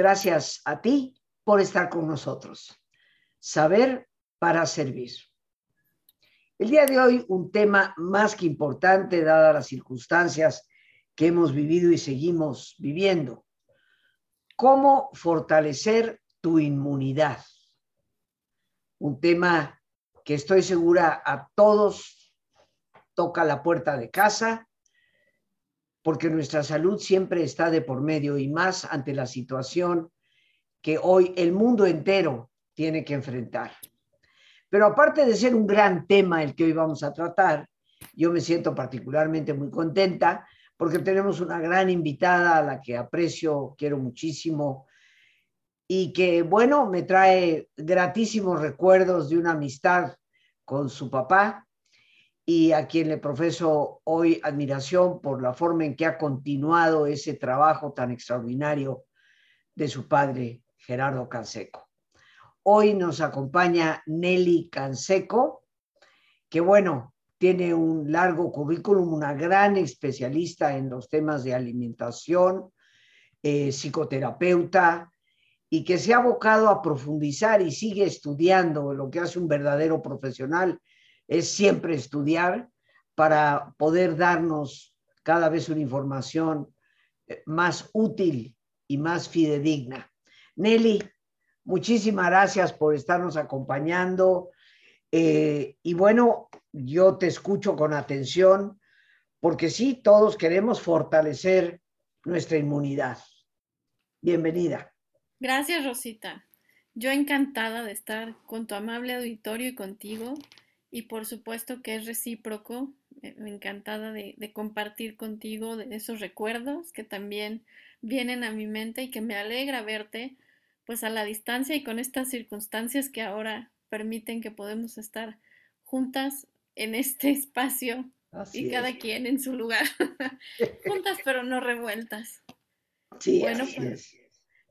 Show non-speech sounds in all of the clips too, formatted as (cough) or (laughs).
Gracias a ti por estar con nosotros. Saber para servir. El día de hoy un tema más que importante dadas las circunstancias que hemos vivido y seguimos viviendo. ¿Cómo fortalecer tu inmunidad? Un tema que estoy segura a todos toca la puerta de casa, porque nuestra salud siempre está de por medio y más ante la situación que hoy el mundo entero tiene que enfrentar. Pero aparte de ser un gran tema el que hoy vamos a tratar, yo me siento particularmente muy contenta porque tenemos una gran invitada a la que aprecio, quiero muchísimo y que, bueno, me trae gratísimos recuerdos de una amistad con su papá, y a quien le profeso hoy admiración por la forma en que ha continuado ese trabajo tan extraordinario de su padre, Gerardo Canseco. Hoy nos acompaña Nelly Canseco, que bueno, tiene un largo currículum, una gran especialista en los temas de alimentación, eh, psicoterapeuta, y que se ha abocado a profundizar y sigue estudiando lo que hace un verdadero profesional es siempre estudiar para poder darnos cada vez una información eh, más útil y más fidedigna. Nelly, muchísimas gracias por estarnos acompañando. Eh, y bueno, yo te escucho con atención porque sí, todos queremos fortalecer nuestra inmunidad. Bienvenida. Gracias, Rosita. Yo encantada de estar con tu amable auditorio y contigo y por supuesto que es recíproco. Me encantada de, compartir contigo esos recuerdos que también vienen a mi mente y que me alegra verte pues a la distancia y con estas circunstancias que ahora permiten que podemos estar juntas en este (laughs) espacio y cada quien en su lugar, (laughs) juntas pero no revueltas. Sí, bueno, pues,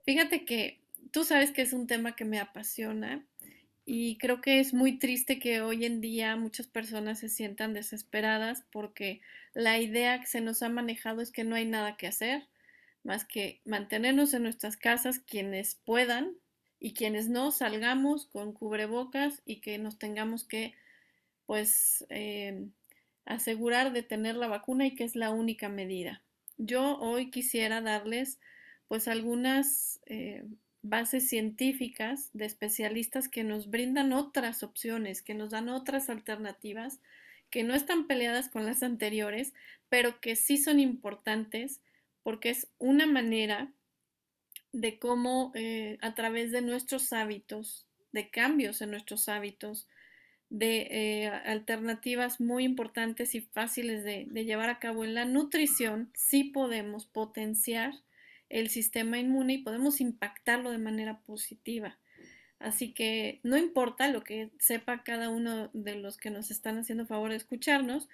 fíjate que tú sabes que es un tema que me apasiona y creo que es muy triste que hoy en día muchas personas se sientan desesperadas porque la idea que se nos ha manejado es que no hay nada que hacer más que mantenernos en nuestras casas quienes puedan y quienes no salgamos con cubrebocas y que nos tengamos que pues eh, asegurar de tener la vacuna y que es la única medida. Yo hoy quisiera darles pues algunas eh, bases científicas de especialistas que nos brindan otras opciones, que nos dan otras alternativas, que no están peleadas con las anteriores, pero que sí son importantes porque es una manera de cómo eh, a través de nuestros hábitos, de cambios en nuestros hábitos, de eh, alternativas muy importantes y fáciles de, de llevar a cabo en la nutrición, sí podemos potenciar el sistema inmune y podemos impactarlo de manera positiva. Así que no importa lo que sepa cada uno de los que nos están haciendo favor de escucharnos,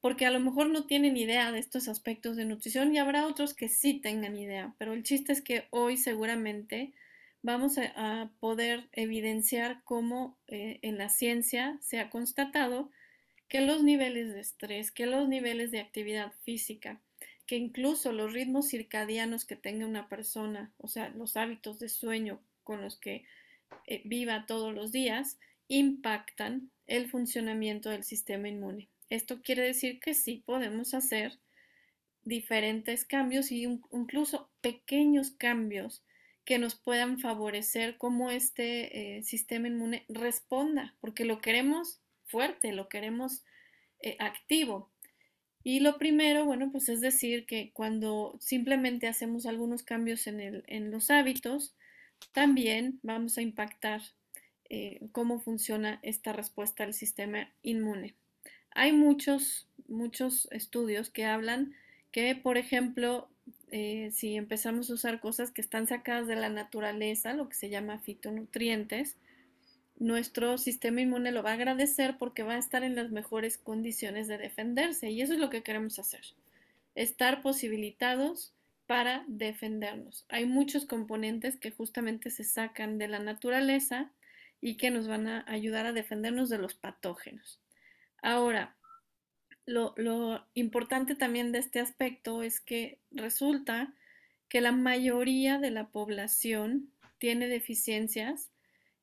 porque a lo mejor no tienen idea de estos aspectos de nutrición y habrá otros que sí tengan idea, pero el chiste es que hoy seguramente vamos a, poder evidenciar cómo eh, en la ciencia se ha constatado que los niveles de estrés, que los niveles de actividad física, que incluso los ritmos circadianos que tenga una persona, o sea, los hábitos de sueño con los que eh, viva todos los días, impactan el funcionamiento del sistema inmune. Esto quiere decir que sí podemos hacer diferentes cambios y incluso pequeños cambios que nos puedan favorecer cómo este eh, sistema inmune responda, porque lo queremos fuerte, lo queremos eh, activo. Y lo primero, bueno, pues es decir que cuando simplemente hacemos algunos cambios en, el, en los hábitos, también vamos a impactar eh, cómo funciona esta respuesta al sistema inmune. Hay muchos, muchos estudios que hablan que, por ejemplo, eh, si empezamos a usar cosas que están sacadas de la naturaleza, lo que se llama fitonutrientes, nuestro sistema inmune lo va a agradecer porque va a estar en las mejores condiciones de defenderse. Y eso es lo que queremos hacer, estar posibilitados para defendernos. Hay muchos componentes que justamente se sacan de la naturaleza y que nos van a ayudar a defendernos de los patógenos. Ahora, lo, lo importante también de este aspecto es que resulta que la mayoría de la población tiene deficiencias.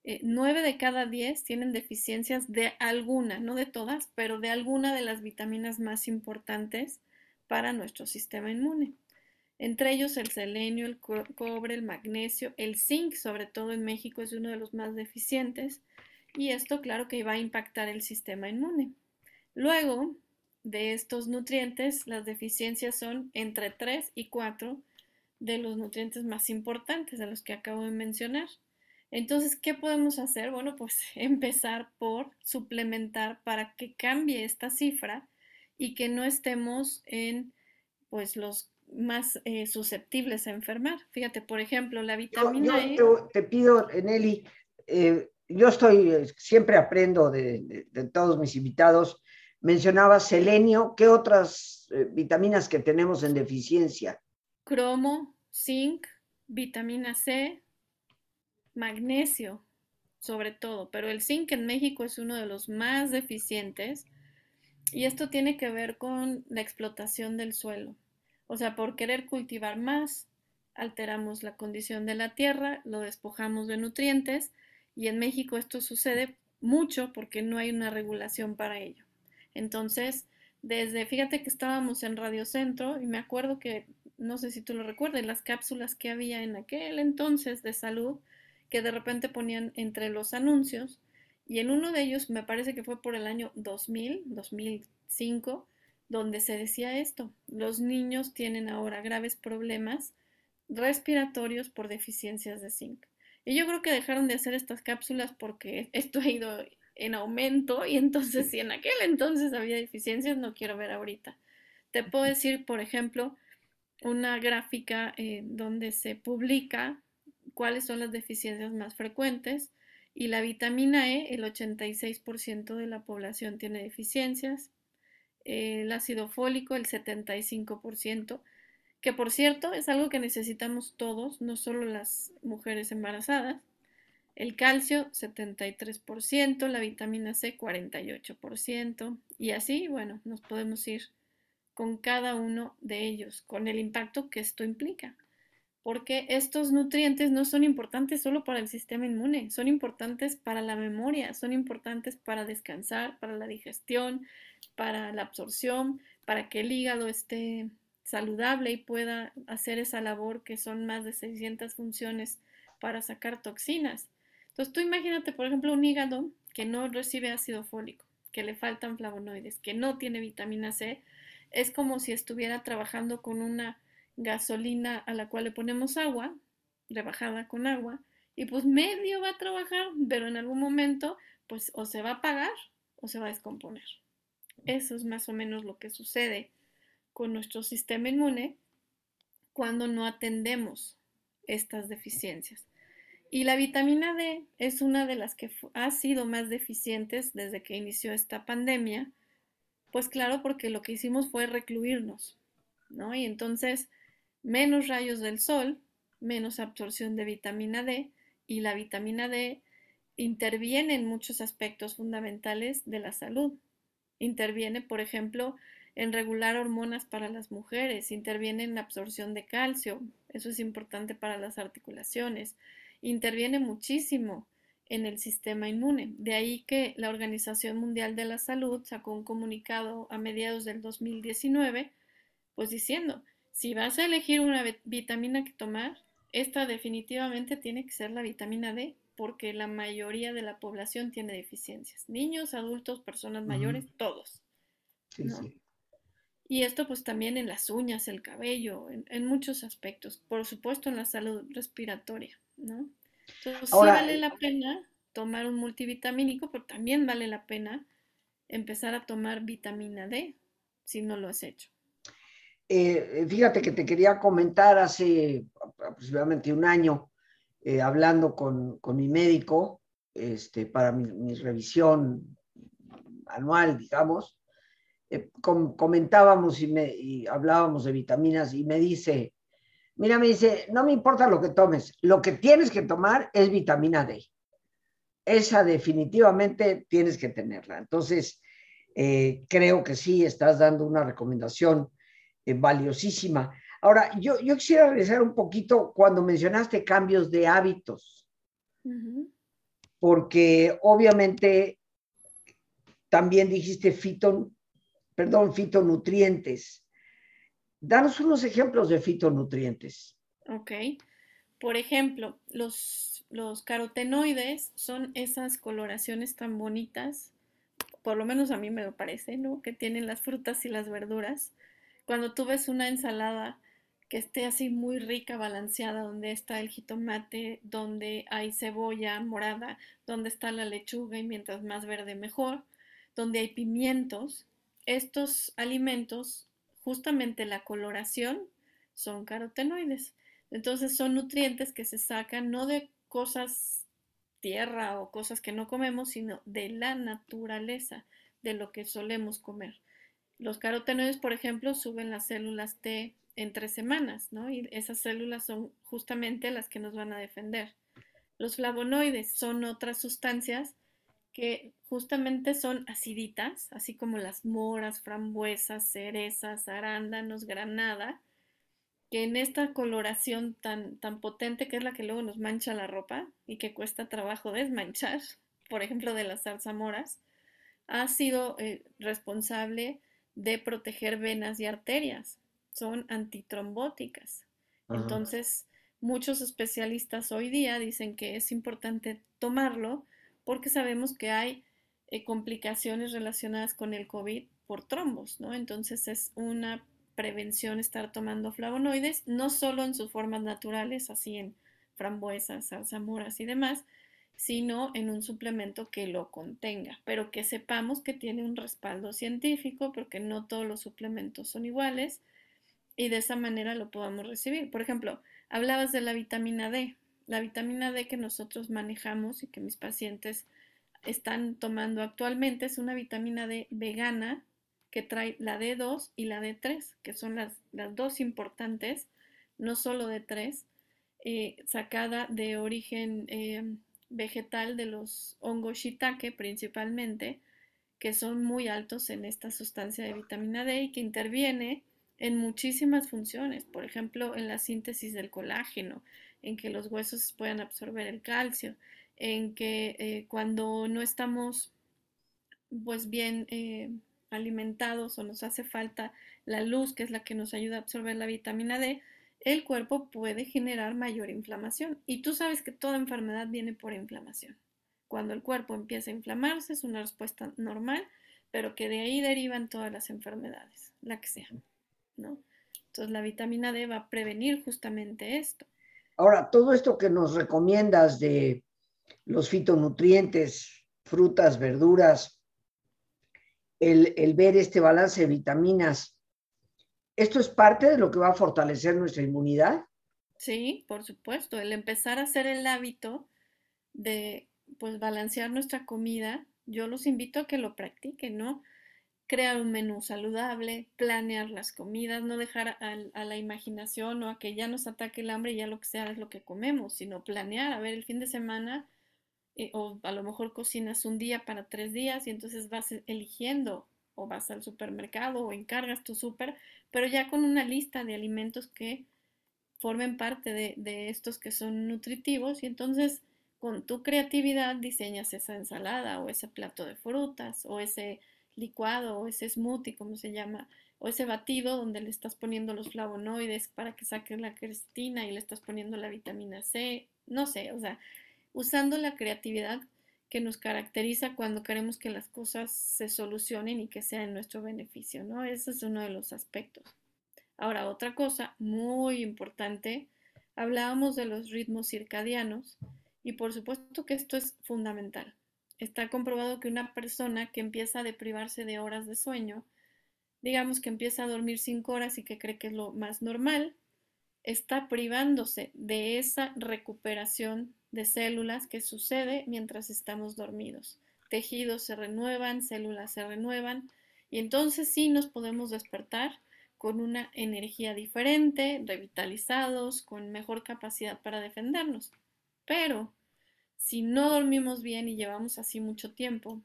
Eh, nueve de cada diez tienen deficiencias de alguna, no de todas, pero de alguna de las vitaminas más importantes para nuestro sistema inmune. Entre ellos el selenio, el cobre, el magnesio, el zinc, sobre todo en México, es uno de los más deficientes. Y esto, claro que va a impactar el sistema inmune. Luego de estos nutrientes, las deficiencias son entre 3 y 4 de los nutrientes más importantes, de los que acabo de mencionar. Entonces, ¿qué podemos hacer? Bueno, pues (laughs) empezar por suplementar para que cambie esta cifra y que no estemos en pues los más eh, susceptibles a enfermar. Fíjate, por ejemplo, la vitamina E. Te, pido, Nelly, eh, yo estoy, eh, siempre aprendo de, todos mis invitados. Mencionaba selenio, ¿qué otras vitaminas que tenemos en deficiencia? Cromo, zinc, vitamina C, magnesio, sobre todo, pero el zinc en México es uno de los más deficientes y esto tiene que ver con la explotación del suelo. O sea, por querer cultivar más, alteramos la condición de la tierra, lo despojamos de nutrientes y en México esto sucede mucho porque no hay una regulación para ello. Entonces, desde, fíjate que estábamos en Radio Centro y me acuerdo que, no sé si tú lo recuerdas, las cápsulas que había en aquel entonces de salud que de repente ponían entre los anuncios y en uno de ellos me parece que fue por el año 2000, 2005, donde se decía esto, los niños tienen ahora graves problemas respiratorios por deficiencias de zinc. Y yo creo que dejaron de hacer estas cápsulas porque (laughs) esto ha ido en aumento y entonces si en aquel entonces había deficiencias, no quiero ver ahorita. Te puedo decir, por ejemplo, una gráfica eh, donde se publica cuáles son las deficiencias más frecuentes y la vitamina E, el 86% de la población tiene deficiencias, el ácido fólico el 75%, que por cierto es algo que necesitamos todos, no solo las mujeres embarazadas. El calcio 73%, la vitamina C 48% y así, bueno, nos podemos ir con cada uno de ellos, con el impacto que esto implica. Porque estos nutrientes no son importantes solo para el sistema inmune, son importantes para la memoria, son importantes para descansar, para la digestión, para la absorción, para que el hígado esté saludable y pueda hacer esa labor que son más de 600 funciones para sacar toxinas. Entonces tú imagínate, por ejemplo, un hígado que no recibe ácido fólico, que le faltan flavonoides, que no tiene vitamina C, es como si estuviera trabajando con una gasolina a la cual le ponemos agua, rebajada con agua, y pues medio va a trabajar, pero en algún momento pues o se va a apagar o se va a descomponer. Eso es más o menos lo que sucede con nuestro sistema inmune cuando no atendemos estas deficiencias. Y la vitamina D es una de las que ha sido más deficientes desde que inició esta pandemia, pues claro, porque lo que hicimos fue recluirnos, ¿no? Y entonces, menos rayos del sol, menos absorción de vitamina D, y la vitamina D interviene en muchos aspectos fundamentales de la salud. Interviene, por ejemplo, en regular hormonas para las mujeres, interviene en la absorción de calcio, eso es importante para las articulaciones, interviene muchísimo en el sistema inmune. De ahí que la Organización Mundial de la Salud sacó un comunicado a mediados del 2019, pues diciendo, si vas a elegir una vitamina que tomar, esta definitivamente tiene que ser la vitamina D, porque la mayoría de la población tiene deficiencias. Niños, adultos, personas mayores, todos. Y esto pues también en las uñas, el cabello, en, muchos aspectos. Por supuesto en la salud respiratoria, ¿no? Entonces sí vale la pena tomar un multivitamínico, pero también vale la pena empezar a tomar vitamina D si no lo has hecho. Eh, fíjate que te quería comentar hace aproximadamente un año, eh, hablando con, con, mi médico este, para mi, revisión anual, digamos, eh, comentábamos y, me, y hablábamos de vitaminas y me dice, mira, me dice, no me importa lo que tomes, lo que tienes que tomar es vitamina D. Esa definitivamente tienes que tenerla. Entonces, eh, creo que sí, estás dando una recomendación valiosísima. Ahora, yo, yo quisiera regresar un poquito cuando mencionaste cambios de hábitos, porque obviamente también dijiste fito, perdón, fitonutrientes. Danos unos ejemplos de fitonutrientes. Ok. Por ejemplo, los, los carotenoides son esas coloraciones tan bonitas, por lo menos a mí me lo parece, ¿no? Que tienen las frutas y las verduras. Cuando tú ves una ensalada que esté así muy rica, balanceada, donde está el jitomate, donde hay cebolla morada, donde está la lechuga y mientras más verde mejor, donde hay pimientos, estos alimentos, justamente la coloración, son carotenoides. Entonces son nutrientes que se sacan no de cosas tierra o cosas que no comemos, sino de la naturaleza, de lo que solemos comer. Los carotenoides, por ejemplo, suben las células T en tres semanas, ¿no? Y esas células son justamente las que nos van a defender. Los flavonoides son otras sustancias que justamente son aciditas, así como las moras, frambuesas, cerezas, arándanos, granada, que en esta coloración tan, tan potente que es la que luego nos mancha la ropa y que cuesta trabajo desmanchar, por ejemplo de las zarzamoras, ha sido eh, responsable de proteger venas y arterias. Son antitrombóticas. Entonces, muchos especialistas hoy día dicen que es importante tomarlo porque sabemos que hay eh, complicaciones relacionadas con el COVID por trombos, ¿no? Entonces es una prevención estar tomando flavonoides, no solo en sus formas naturales, así en frambuesas, zarzamoras y demás, sino en un suplemento que lo contenga, pero que sepamos que tiene un respaldo científico, porque no todos los suplementos son iguales y de esa manera lo podamos recibir. Por ejemplo, hablabas de la vitamina D. La vitamina D que nosotros manejamos y que mis pacientes están tomando actualmente es una vitamina D vegana que trae la D2 y la D3, que son las, dos importantes, no solo D3, eh, sacada de origen eh, vegetal de los hongos shiitake principalmente, que son muy altos en esta sustancia de vitamina D y que interviene en muchísimas funciones, por ejemplo, en la síntesis del colágeno, en que los huesos puedan absorber el calcio, en que eh, cuando no estamos pues bien alimentados o nos hace falta la luz, que es la que nos ayuda a absorber la vitamina D, el cuerpo puede generar mayor inflamación. Y tú sabes que toda enfermedad viene por inflamación. Cuando el cuerpo empieza a inflamarse es una respuesta normal, pero que de ahí derivan todas las enfermedades, la que sea, ¿no? Entonces la vitamina D va a prevenir justamente esto. Ahora, todo esto que nos recomiendas de los fitonutrientes, frutas, verduras, el, ver este balance de vitaminas, ¿esto es parte de lo que va a fortalecer nuestra inmunidad? Sí, por supuesto. El empezar a hacer el hábito de pues balancear nuestra comida, yo los invito a que lo practiquen, ¿no? Crear un menú saludable, planear las comidas, no dejar a, la imaginación o a que ya nos ataque el hambre y ya lo que sea es lo que comemos, sino planear, a ver, el fin de semana eh, o a lo mejor cocinas un día para tres días y entonces vas eligiendo o vas al supermercado o encargas tu súper, pero ya con una lista de alimentos que formen parte de, de, estos que son nutritivos y entonces con tu creatividad diseñas esa ensalada o ese plato de frutas o ese licuado o ese smoothie, como se llama, o ese batido donde le estás poniendo los flavonoides para que saques la cristina y le estás poniendo la vitamina C, no sé, o sea, usando la creatividad que nos caracteriza cuando queremos que las cosas se solucionen y que sea en nuestro beneficio, ¿no? Ese es uno de los aspectos. Ahora, otra cosa muy importante, hablábamos de los ritmos circadianos y por supuesto que esto es fundamental. Está comprobado que una persona que empieza a deprivarse de horas de sueño, digamos que empieza a dormir cinco horas y que cree que es lo más normal, está privándose de esa recuperación de células que sucede mientras estamos dormidos. Tejidos se renuevan, células se renuevan y entonces sí nos podemos despertar con una energía diferente, revitalizados, con mejor capacidad para defendernos. Pero si no dormimos bien y llevamos así mucho tiempo,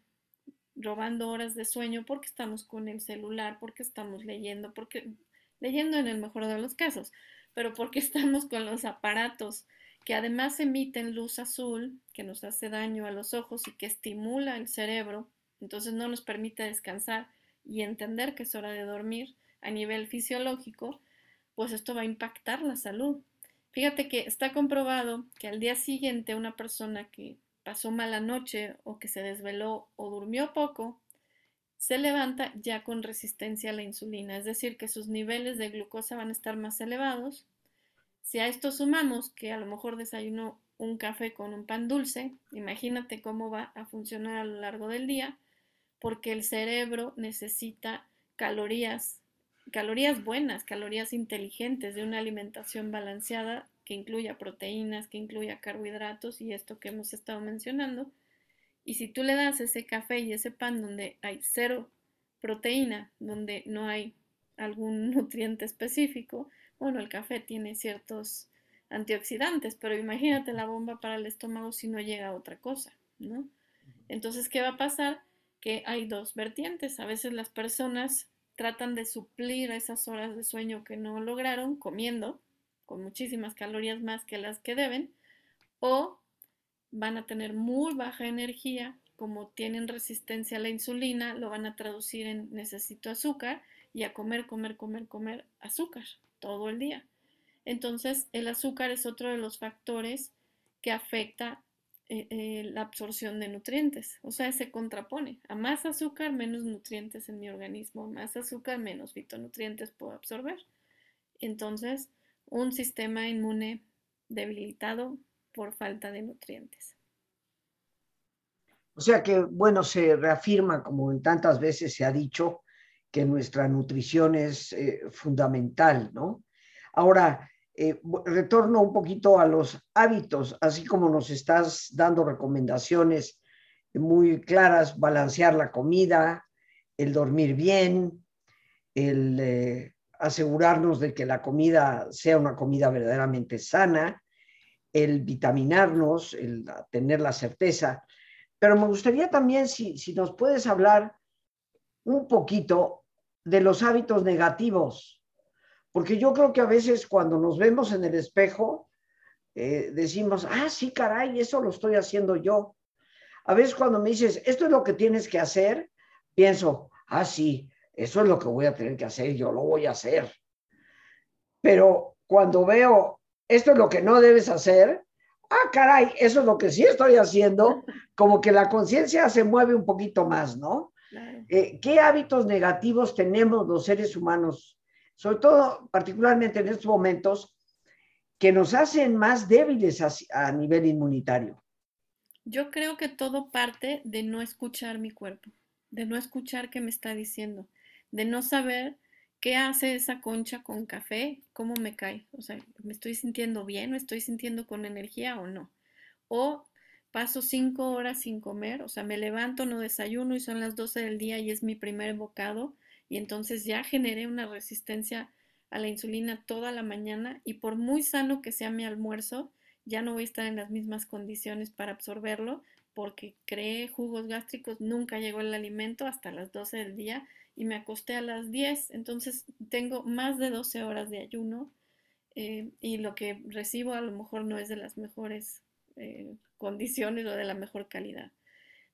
robando horas de sueño porque estamos con el celular, porque estamos leyendo, porque leyendo en el mejor de los casos, pero porque (laughs) estamos con los aparatos que además emiten luz azul que nos hace daño a los ojos y que estimula el cerebro, entonces no nos permite descansar y entender que es hora de dormir a nivel fisiológico, pues esto va a impactar la salud. Fíjate que está comprobado que al día siguiente una persona que pasó mala noche o que se desveló o durmió poco, se levanta ya con resistencia a la insulina, es decir, que sus niveles de glucosa van a estar más elevados. Si a esto sumamos que a lo mejor desayunó un café con un pan dulce, imagínate cómo va a funcionar a lo largo del día, porque el cerebro necesita calorías calorías buenas, calorías inteligentes de una alimentación balanceada que incluya proteínas, que incluya carbohidratos y esto que hemos estado mencionando. Y si tú le das ese café y ese pan donde hay cero proteína, donde no hay algún (laughs) nutriente específico, bueno, el café tiene ciertos antioxidantes, pero imagínate la bomba para el estómago si no llega a otra cosa, ¿no? Entonces, ¿qué va a pasar? Que hay dos vertientes. A veces las personas tratan de suplir esas horas de sueño que no lograron comiendo con muchísimas calorías más que las que deben o van a tener muy baja energía, como tienen resistencia a la insulina, lo van a traducir en necesito azúcar y a comer, comer, comer, comer azúcar todo el día. Entonces, el azúcar es otro de los factores que afecta eh, eh, la absorción de nutrientes. O sea, se contrapone. A más azúcar, menos nutrientes en mi organismo. Más azúcar, menos fitonutrientes puedo absorber. Entonces, un sistema inmune debilitado por falta de nutrientes. O sea que, bueno, se reafirma, como en tantas veces se ha dicho, que nuestra nutrición es eh, fundamental, ¿no? Ahora, eh, retorno un poquito a los hábitos, así como nos estás dando recomendaciones muy claras, balancear la comida, el dormir bien, el eh, asegurarnos de que la comida sea una comida verdaderamente sana, el vitaminarnos, el tener la certeza. Pero me gustaría también si, si nos puedes hablar un poquito de los hábitos negativos porque yo creo que a veces cuando nos vemos en el espejo, eh, decimos, ah, sí, caray, eso lo estoy haciendo yo. A veces cuando me dices, esto es lo que tienes que hacer, pienso, ah, sí, eso es lo que voy a tener que hacer, yo lo voy a hacer. Pero cuando veo, esto es lo que no debes hacer, ah, caray, eso es lo que sí estoy haciendo, como que la conciencia se mueve un poquito más, ¿no? Eh, ¿Qué hábitos negativos tenemos los seres humanos sobre todo particularmente en estos momentos, que nos hacen más débiles a, nivel inmunitario. Yo creo que todo parte de no escuchar mi cuerpo, de no escuchar qué me está diciendo, de no saber qué hace esa concha con café, cómo me cae. O sea, ¿me estoy sintiendo bien? ¿Me estoy sintiendo con energía o no? O paso cinco horas sin comer, o sea, me levanto, no desayuno y son las 12 del día y es mi primer bocado y entonces ya generé una resistencia a la insulina toda la mañana y por muy sano que sea mi almuerzo, ya no voy a estar en las mismas condiciones para absorberlo porque creé jugos gástricos, nunca llegó el alimento hasta las 12 del día y me acosté a las 10, entonces tengo más de 12 horas de ayuno eh, y lo que recibo a lo mejor no es de las mejores eh, condiciones o de la mejor calidad.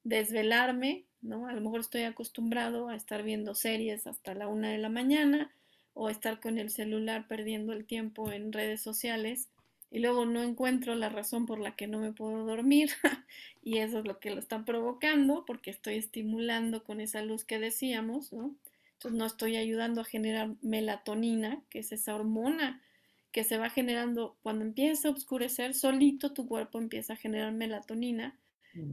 Desvelarme ¿no? A lo mejor estoy acostumbrado a estar viendo series hasta la una de la mañana o estar con el celular perdiendo el tiempo en redes sociales y luego no encuentro la razón por la que no me puedo dormir (laughs) y eso es lo que lo está provocando porque estoy estimulando con esa luz que decíamos, ¿no? Entonces no estoy ayudando a generar melatonina, que es esa hormona que se va generando cuando empieza a oscurecer, solito tu cuerpo empieza a generar melatonina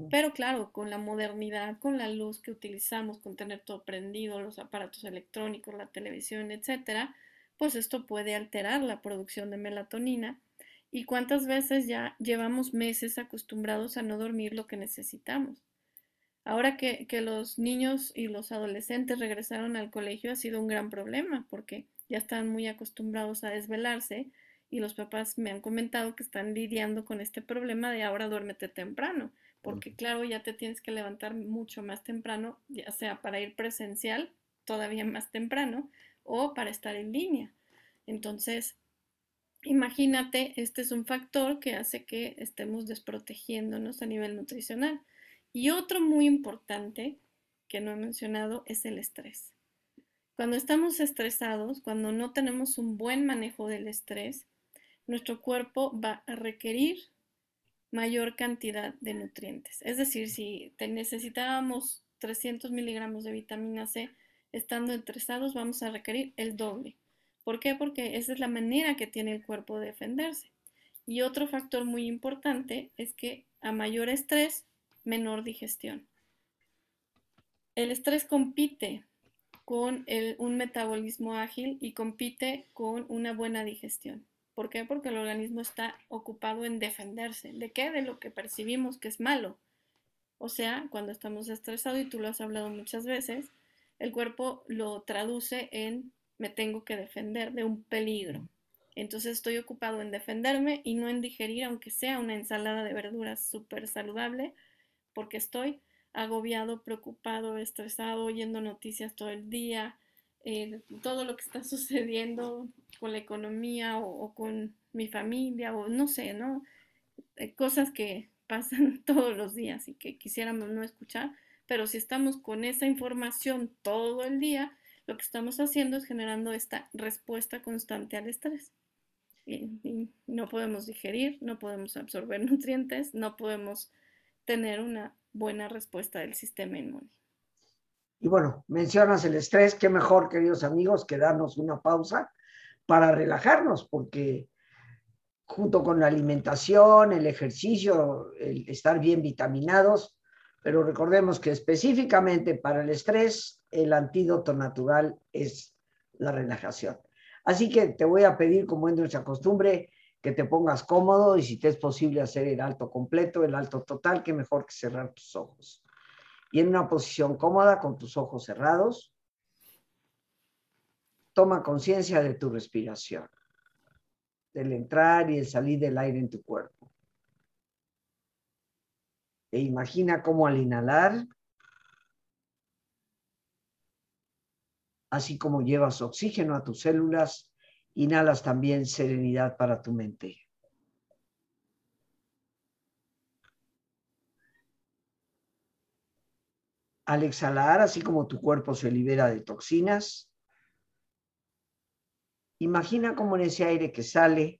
pero claro, con la modernidad, con la luz que utilizamos, con tener todo prendido, los aparatos electrónicos, la televisión, etcétera, pues esto puede alterar la producción de melatonina. ¿Y cuántas veces ya llevamos meses acostumbrados a no dormir lo que necesitamos? Ahora que, que los niños y los adolescentes regresaron al colegio ha sido un gran problema porque ya están muy acostumbrados a desvelarse y los papás me han comentado que están lidiando con este problema de ahora duérmete temprano porque claro, ya te tienes que levantar mucho más temprano, ya sea para ir presencial, todavía más temprano, o para estar en línea. Entonces, imagínate, este es un factor que hace que estemos desprotegiéndonos a nivel nutricional. Y otro muy importante que no he mencionado es el estrés. Cuando estamos estresados, cuando no tenemos un buen manejo del estrés, nuestro cuerpo va a requerir mayor cantidad de nutrientes. Es decir, si necesitábamos 300 miligramos de vitamina C estando estresados, vamos a requerir el doble. ¿Por qué? Porque esa es la manera que tiene el cuerpo de defenderse. Y otro factor muy importante es que a mayor estrés, menor digestión. El estrés compite con un metabolismo ágil y compite con una buena digestión. ¿Por qué? Porque el organismo está ocupado en defenderse. ¿De qué? De lo que percibimos que es malo. O sea, cuando estamos estresados, y tú lo has hablado muchas veces, el cuerpo lo traduce en me tengo que defender de un peligro. Entonces estoy ocupado en defenderme y no en digerir, aunque sea una ensalada de verduras súper saludable, porque estoy agobiado, preocupado, estresado, oyendo noticias todo el día, eh, todo lo que está (laughs) sucediendo con la economía o, con mi familia o no sé, ¿no? Eh, cosas que (laughs) pasan todos los días y que quisiéramos no escuchar, pero si estamos con esa información todo el día, lo que estamos haciendo es generando esta respuesta constante al estrés. Y, no podemos digerir, no podemos absorber (laughs) nutrientes, no podemos tener una buena respuesta del sistema inmune. Y bueno, mencionas el estrés, qué mejor, queridos amigos, que darnos una pausa para relajarnos, porque junto con la alimentación, el ejercicio, el estar bien vitaminados, pero recordemos que específicamente para el estrés, el antídoto natural es la relajación. Así que te voy a pedir, como es nuestra costumbre, que te pongas cómodo y si te es posible hacer el alto completo, el alto total, que mejor que cerrar tus ojos. Y en una posición cómoda, con tus ojos cerrados, toma conciencia de tu respiración, del entrar y el salir del aire en tu cuerpo. E imagina cómo al inhalar, así como llevas oxígeno a tus células, inhalas también serenidad para tu mente. Al exhalar, así como tu cuerpo se libera de toxinas, imagina cómo en ese aire que sale,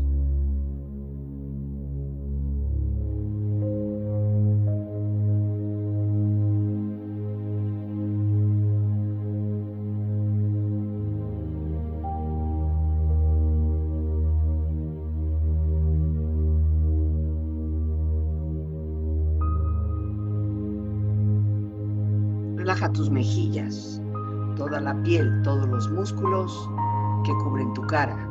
Piel, todos los músculos que cubren tu cara.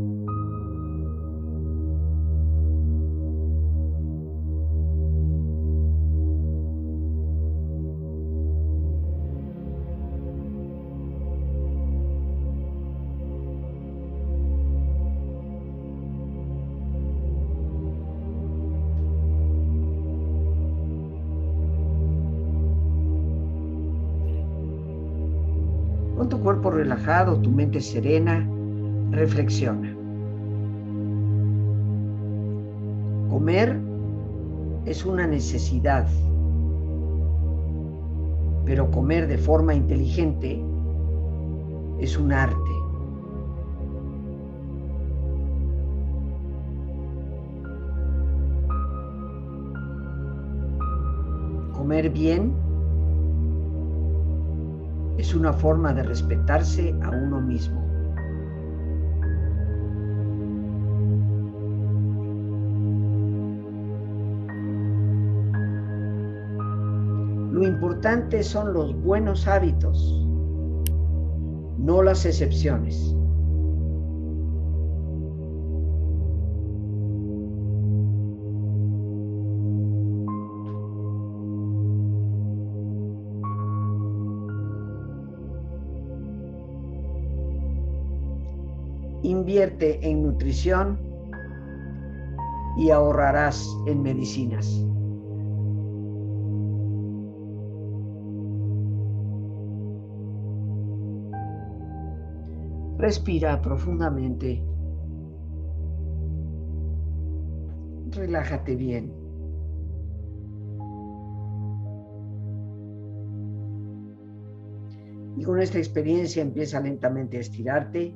Relajado, tu mente serena, reflexiona. Comer es una necesidad, pero comer de forma inteligente es un arte. Comer bien es una forma de respetarse a uno mismo. Lo importante son los buenos hábitos, no las excepciones. Invierte en nutrición y ahorrarás en medicinas. Respira profundamente. Relájate bien. Y con esta experiencia empieza lentamente a estirarte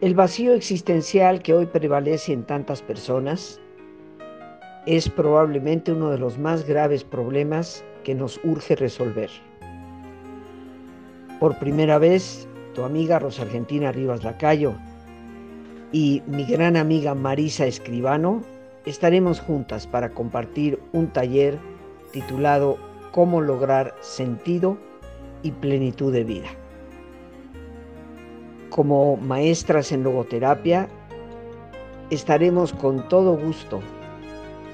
El vacío existencial que hoy prevalece en tantas personas es probablemente uno de los más graves problemas que nos urge resolver. Por primera vez, tu amiga Rosa Argentina Rivas Lacayo y mi gran amiga Marisa Escribano estaremos juntas para compartir un taller titulado Cómo lograr sentido y plenitud de vida como maestras en logoterapia, estaremos con todo gusto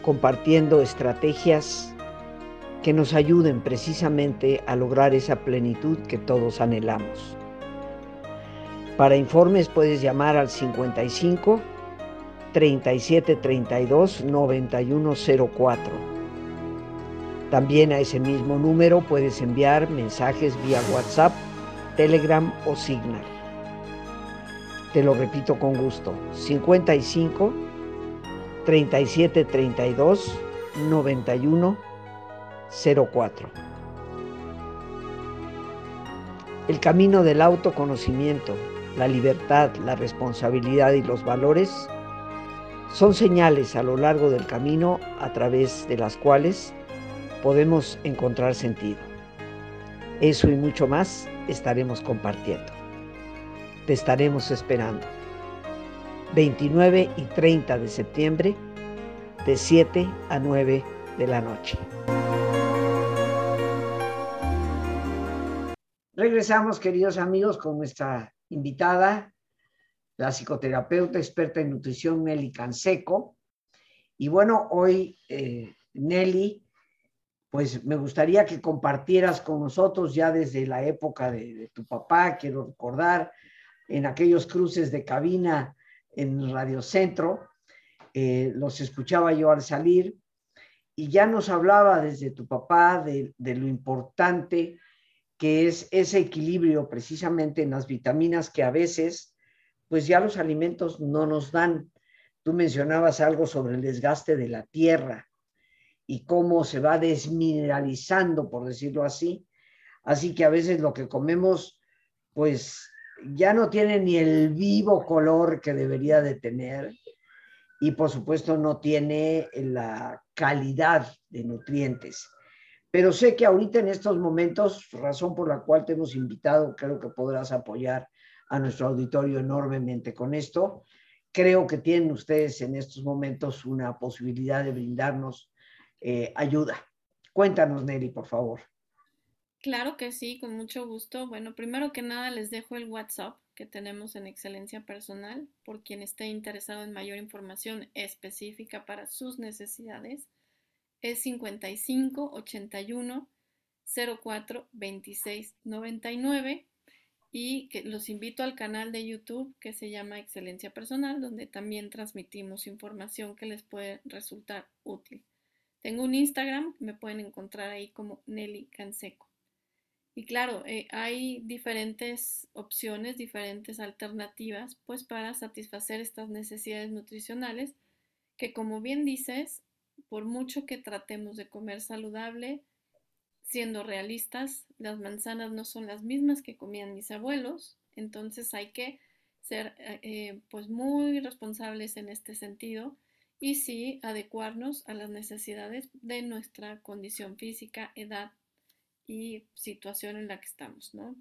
compartiendo estrategias que nos ayuden precisamente a lograr esa plenitud que todos anhelamos. Para informes puedes llamar al 55 37 32 9104. También a ese mismo número puedes enviar mensajes vía WhatsApp, Telegram o Signal. Te lo repito con gusto. 55 37 32 91 04. El camino del autoconocimiento, la libertad, la responsabilidad y los valores son señales a lo largo del camino a través de las cuales podemos encontrar sentido. Eso y mucho más estaremos compartiendo. Te estaremos esperando. 29 y 30 de septiembre, de 7 a 9 de la noche. Regresamos, queridos amigos, con nuestra invitada, la psicoterapeuta experta en nutrición Nelly Canseco. Y bueno, hoy, eh, Nelly, pues me gustaría que compartieras con nosotros ya desde la época de, de tu papá, quiero recordar, en aquellos cruces de cabina en Radio Centro, eh, los escuchaba yo al salir y ya nos hablaba desde tu papá de, de lo importante que es ese equilibrio precisamente en las vitaminas que a veces, pues ya los alimentos no nos dan. Tú mencionabas algo sobre el desgaste de la tierra y cómo se va desmineralizando, por decirlo así. Así que a veces lo que comemos, pues ya no tiene ni el vivo color que debería de tener y por supuesto no tiene la calidad de nutrientes. Pero sé que ahorita en estos momentos, razón por la cual te hemos invitado, creo que podrás apoyar a nuestro auditorio enormemente con esto. Creo que tienen ustedes en estos momentos una posibilidad de brindarnos eh, ayuda. Cuéntanos, Nelly, por favor. Claro que sí, con mucho gusto. Bueno, primero que nada les dejo el WhatsApp que tenemos en Excelencia Personal por quien esté interesado en mayor información específica para sus necesidades. Es 55 81 04 26 99 y los invito al canal de YouTube que se llama Excelencia Personal, donde también transmitimos información que les puede resultar útil. Tengo un Instagram, me pueden encontrar ahí como Nelly Canseco. Y claro, eh, hay diferentes opciones, diferentes alternativas, pues para satisfacer estas necesidades nutricionales, que como bien dices, por mucho que tratemos de comer saludable, siendo realistas, las manzanas no son las mismas que comían mis abuelos, entonces hay que ser eh, eh, pues muy responsables en este sentido y sí adecuarnos a las necesidades de nuestra condición física, edad, y situación en la que estamos, ¿no?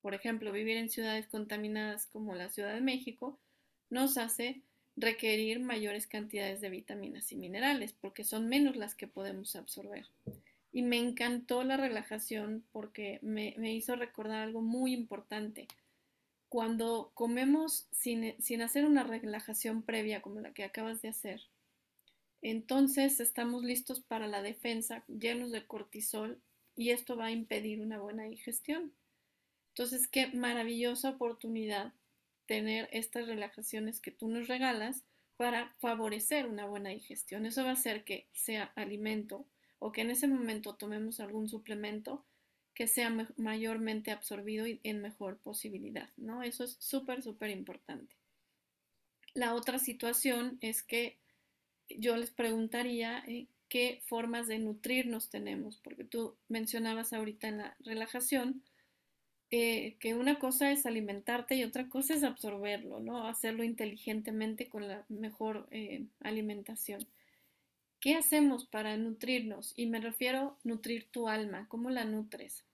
Por ejemplo, vivir en ciudades contaminadas como la Ciudad de México nos hace requerir mayores cantidades de vitaminas y minerales porque son menos las que podemos absorber. Y me encantó la relajación porque me, hizo recordar algo muy importante. Cuando comemos sin, sin hacer una relajación previa como la que acabas de hacer, entonces estamos listos para la defensa, llenos de cortisol y esto va a impedir una buena digestión. Entonces, qué maravillosa oportunidad tener estas relajaciones que tú nos regalas para favorecer una buena digestión. Eso va a hacer que sea alimento o que en ese momento tomemos algún suplemento que sea mayormente absorbido y en mejor posibilidad, ¿no? Eso es súper, súper importante. La otra situación es que yo les preguntaría eh, qué formas de nutrirnos tenemos, porque tú mencionabas ahorita en la relajación eh, que una cosa es alimentarte y otra cosa es absorberlo, ¿no? Hacerlo inteligentemente con la mejor eh, alimentación. ¿Qué hacemos para nutrirnos? Y me refiero a nutrir tu alma. ¿Cómo la nutres?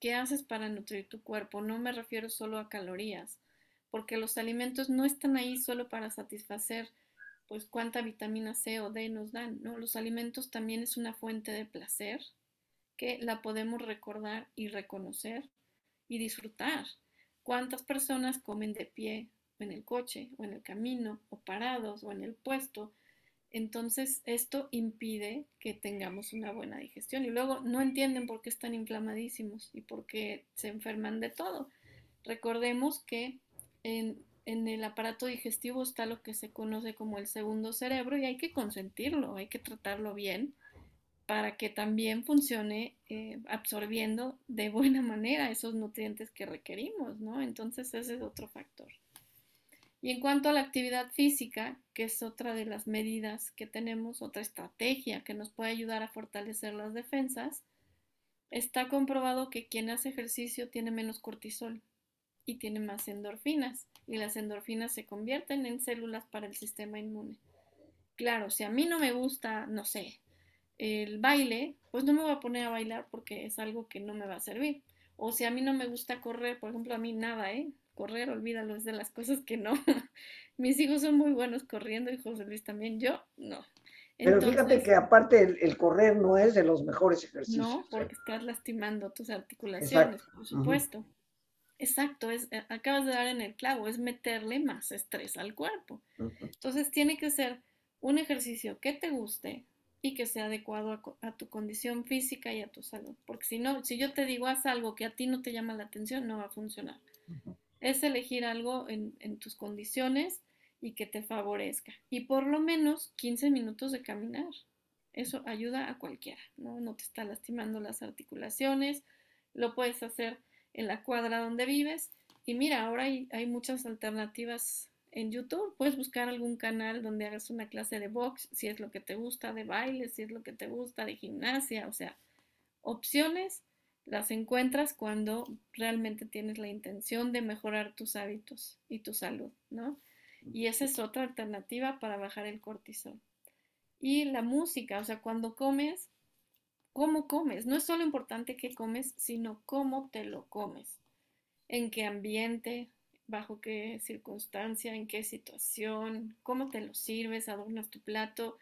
¿Qué haces para nutrir tu cuerpo? No me refiero solo a calorías, porque los alimentos no están ahí solo para satisfacer pues cuánta vitamina C o D nos dan, ¿no? Los alimentos también es una fuente de placer que la podemos recordar y reconocer y disfrutar. ¿Cuántas personas comen de pie en el coche o en el camino o parados o en el puesto? Entonces esto impide que tengamos una buena digestión y luego no entienden por qué están inflamadísimos y por qué se enferman de todo. Recordemos que en, en el aparato digestivo está lo que se conoce como el segundo cerebro y hay que consentirlo, hay que tratarlo bien para que también funcione eh, absorbiendo de buena manera esos nutrientes que requerimos, ¿no? Entonces ese es otro factor. Y en cuanto a la actividad física, que es otra de las medidas que tenemos, otra estrategia que nos puede ayudar a fortalecer las defensas, está comprobado que quien hace ejercicio tiene menos cortisol y tiene más endorfinas, y las endorfinas se convierten en células para el sistema inmune. Claro, si a mí no me gusta, no sé, el baile, pues no me voy a poner a bailar porque es algo que no me va a servir. O si a mí no me gusta correr, por ejemplo, a mí nada, ¿eh? correr, olvídalo, es de las cosas que no. (laughs) Mis hijos son muy buenos corriendo y José Luis también, yo no. Pero fíjate que aparte el, correr no es de los mejores ejercicios. No, porque estás lastimando tus articulaciones, por supuesto. Exacto, es, eh, acabas de dar en el clavo, es meterle más estrés al cuerpo. Entonces tiene que ser un ejercicio que te guste y que sea adecuado a, a, tu condición física y a tu salud. Porque si no, si yo te digo haz algo que a ti no te llama la atención, no va a funcionar es elegir algo en, tus condiciones y que te favorezca. Y por lo menos 15 minutos de caminar. Eso ayuda a cualquiera, ¿no? No te está lastimando las articulaciones, lo puedes hacer en la cuadra donde vives. Y mira, ahora hay, muchas alternativas en YouTube. Puedes buscar algún canal donde hagas una clase de box, si es lo que te gusta, de baile, si es lo que te gusta, de gimnasia, o sea, opciones las encuentras cuando realmente tienes la intención de mejorar tus hábitos y tu salud, ¿no? Y esa es otra alternativa para bajar el cortisol. Y la música, o sea, cuando comes, ¿cómo comes? No es solo importante qué comes, sino cómo te lo comes. En qué ambiente, bajo qué circunstancia, en qué situación, cómo te lo sirves, adornas tu plato,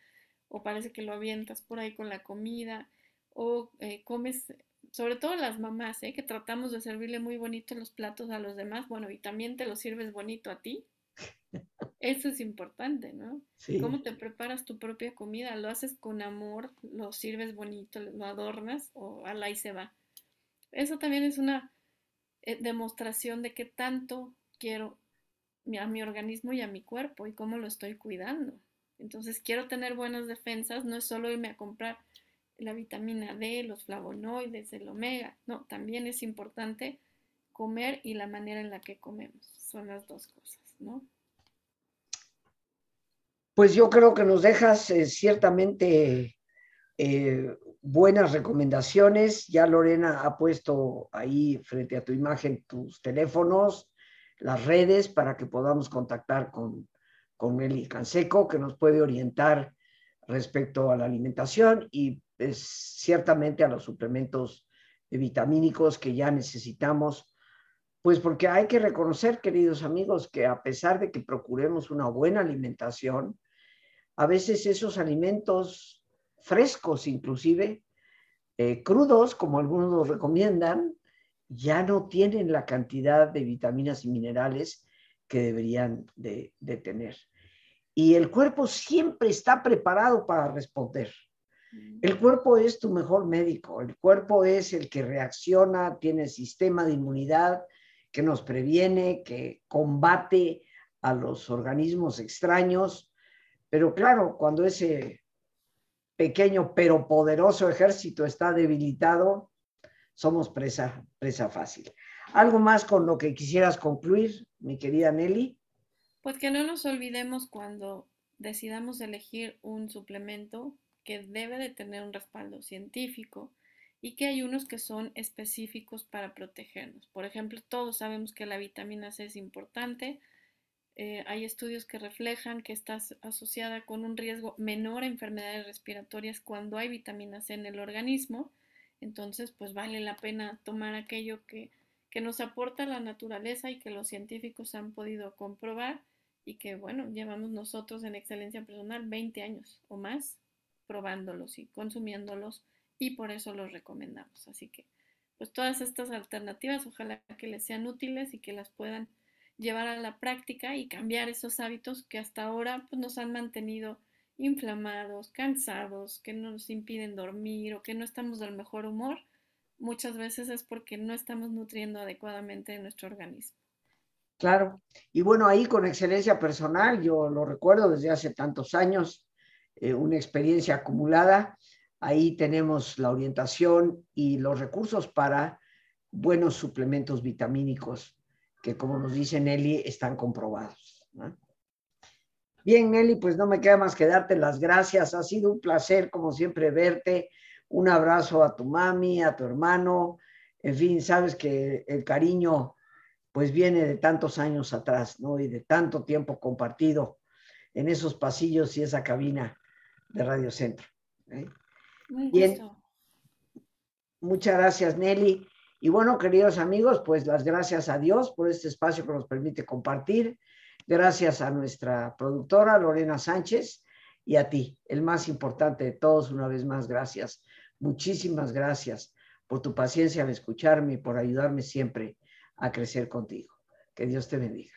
o parece que lo avientas por ahí con la comida, o eh, comes sobre todo las mamás, ¿eh? que tratamos de servirle muy bonito los platos a los demás, bueno, y también te lo sirves bonito a ti. (laughs) Eso es importante, ¿no? Sí. ¿Cómo te preparas tu propia comida? ¿Lo haces con amor? ¿Lo sirves bonito? ¿Lo adornas? ¿O al ahí se va? Eso también es una eh, demostración de que tanto quiero a mi organismo y a mi cuerpo y cómo lo estoy cuidando. Entonces, quiero tener buenas defensas, no es solo irme a comprar la vitamina D, los flavonoides, el omega. No, también es importante comer y la manera en la que comemos. Son las dos cosas, ¿no? Pues yo creo que nos dejas eh, ciertamente eh, buenas recomendaciones. Ya Lorena ha puesto ahí frente a tu imagen tus teléfonos, las redes para que podamos contactar con, con Eli Canseco, que nos puede orientar respecto a la alimentación y es ciertamente a los suplementos vitamínicos que ya necesitamos, pues porque hay que reconocer, queridos amigos, que a pesar de que procuremos una buena alimentación, a veces esos alimentos frescos inclusive, eh, crudos, como algunos nos recomiendan, ya no tienen la cantidad de vitaminas y minerales que deberían de tener. Y el cuerpo siempre está preparado para responder. El cuerpo es tu mejor médico, el cuerpo es el que reacciona, tiene sistema de inmunidad que nos previene, que combate a los organismos extraños, pero claro, cuando ese pequeño pero poderoso ejército está debilitado, somos presa, presa fácil. ¿Algo más con lo que quisieras concluir, mi querida Nelly? Pues que no nos olvidemos cuando decidamos elegir un suplemento que debe de tener un respaldo científico y que hay unos que son específicos para protegernos. Por ejemplo, todos sabemos que la vitamina C es importante. Eh, hay estudios que reflejan que está asociada con un riesgo menor a enfermedades respiratorias cuando hay vitamina C en el organismo. Entonces, pues vale la pena tomar aquello que, que nos aporta la naturaleza y que los científicos han podido comprobar y que, bueno, llevamos nosotros en excelencia personal 20 años o más probándolos y consumiéndolos y por eso los recomendamos. Así que, pues todas estas alternativas, ojalá que les sean útiles y que las puedan llevar a la práctica y cambiar esos hábitos que hasta ahora pues, nos han mantenido inflamados, cansados, que nos impiden dormir o que no estamos del mejor humor, muchas veces es porque no estamos nutriendo adecuadamente nuestro organismo. Claro, y bueno, ahí con excelencia personal, yo lo recuerdo desde hace tantos años, eh, una experiencia acumulada, ahí tenemos la orientación y los recursos para buenos suplementos vitamínicos que, como nos dice Nelly, están comprobados. Bien, Nelly, pues no me queda más que darte las gracias. Ha sido un placer, como siempre, verte. Un abrazo a tu mami, a tu hermano. En fin, sabes que el cariño pues viene de tantos años atrás, ¿no? Y de tanto tiempo compartido en esos pasillos y esa cabina de Radio Centro. ¿eh? Bien. Muchas gracias, Nelly. Y bueno, queridos amigos, pues las gracias a Dios por este espacio que nos permite compartir. Gracias a nuestra productora Lorena Sánchez y a ti, el más importante de todos, una vez más, gracias. Muchísimas gracias por tu paciencia al escucharme y por ayudarme siempre a crecer contigo. Que Dios te bendiga.